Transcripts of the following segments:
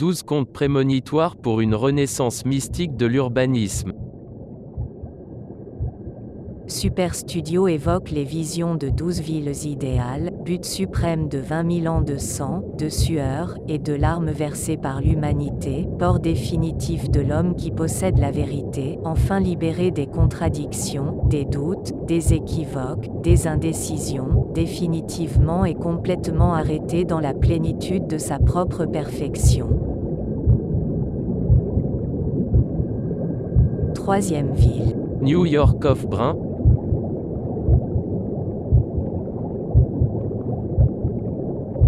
12 contes prémonitoires pour une renaissance mystique de l'urbanisme. Super Studio évoque les visions de douze villes idéales, but suprême de 20 000 ans de sang, de sueur, et de larmes versées par l'humanité, port définitif de l'homme qui possède la vérité, enfin libéré des contradictions, des doutes, des équivoques, des indécisions, définitivement et complètement arrêté dans la plénitude de sa propre perfection. Troisième ville. New York of Brun,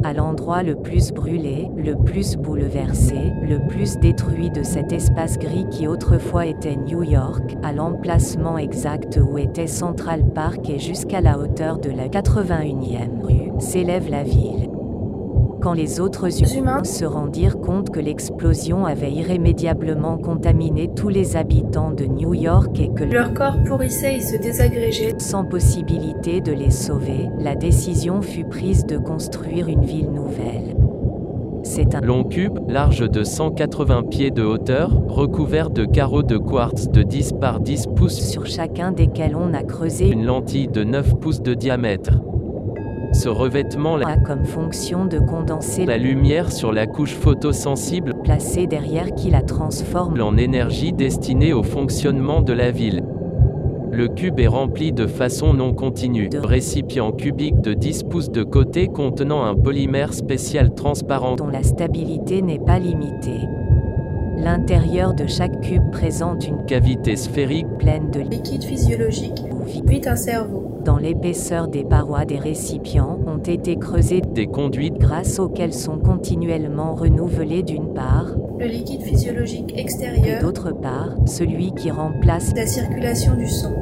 à l'endroit le plus brûlé, le plus bouleversé, le plus détruit de cet espace gris qui autrefois était New York, à l'emplacement exact où était Central Park et jusqu'à la hauteur de la 81e rue, s'élève la ville quand les autres humains se rendirent compte que l'explosion avait irrémédiablement contaminé tous les habitants de New York et que leur corps pourrissait et se désagrégeait. Sans possibilité de les sauver, la décision fut prise de construire une ville nouvelle. C'est un long cube, large de 180 pieds de hauteur, recouvert de carreaux de quartz de 10 par 10 pouces, sur chacun desquels on a creusé une lentille de 9 pouces de diamètre. Ce revêtement a comme fonction de condenser la lumière sur la couche photosensible placée derrière qui la transforme en énergie destinée au fonctionnement de la ville. Le cube est rempli de façon non continue. De récipient cubique de 10 pouces de côté contenant un polymère spécial transparent dont la stabilité n'est pas limitée. L'intérieur de chaque cube présente une cavité sphérique pleine de liquide physiologique où vit un cerveau. Dans l'épaisseur des parois des récipients ont été creusées des conduites grâce auxquelles sont continuellement renouvelés d'une part le liquide physiologique extérieur et d'autre part celui qui remplace la circulation du sang.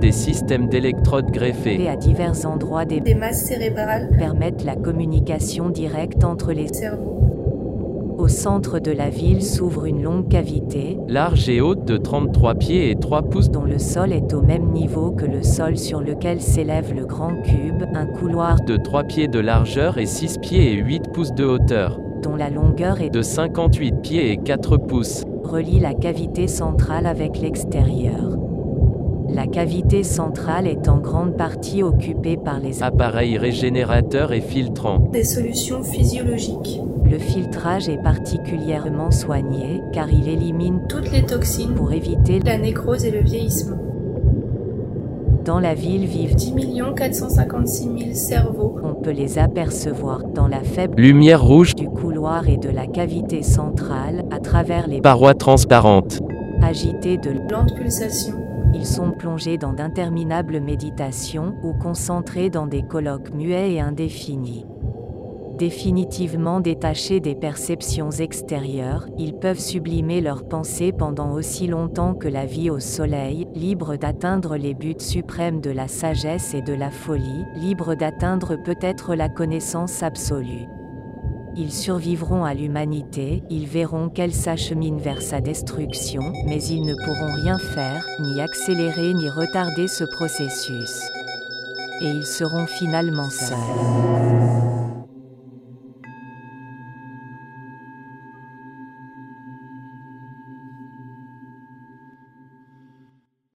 Des systèmes d'électrodes greffés à divers endroits des, des masses cérébrales permettent la communication directe entre les cerveaux. Au centre de la ville s'ouvre une longue cavité, large et haute de 33 pieds et 3 pouces, dont le sol est au même niveau que le sol sur lequel s'élève le grand cube, un couloir de 3 pieds de largeur et 6 pieds et 8 pouces de hauteur, dont la longueur est de 58 pieds et 4 pouces, relie la cavité centrale avec l'extérieur. La cavité centrale est en grande partie occupée par les appareils régénérateurs et filtrants. Des solutions physiologiques. Le filtrage est particulièrement soigné car il élimine toutes les toxines pour éviter la nécrose et le vieillissement. Dans la ville vivent 10 456 000 cerveaux. On peut les apercevoir dans la faible lumière rouge du couloir et de la cavité centrale à travers les parois transparentes agitées de lentes pulsations. Ils sont plongés dans d'interminables méditations ou concentrés dans des colloques muets et indéfinis. Définitivement détachés des perceptions extérieures, ils peuvent sublimer leurs pensées pendant aussi longtemps que la vie au soleil, libres d'atteindre les buts suprêmes de la sagesse et de la folie, libres d'atteindre peut-être la connaissance absolue. Ils survivront à l'humanité, ils verront qu'elle s'achemine vers sa destruction, mais ils ne pourront rien faire, ni accélérer ni retarder ce processus. Et ils seront finalement seuls.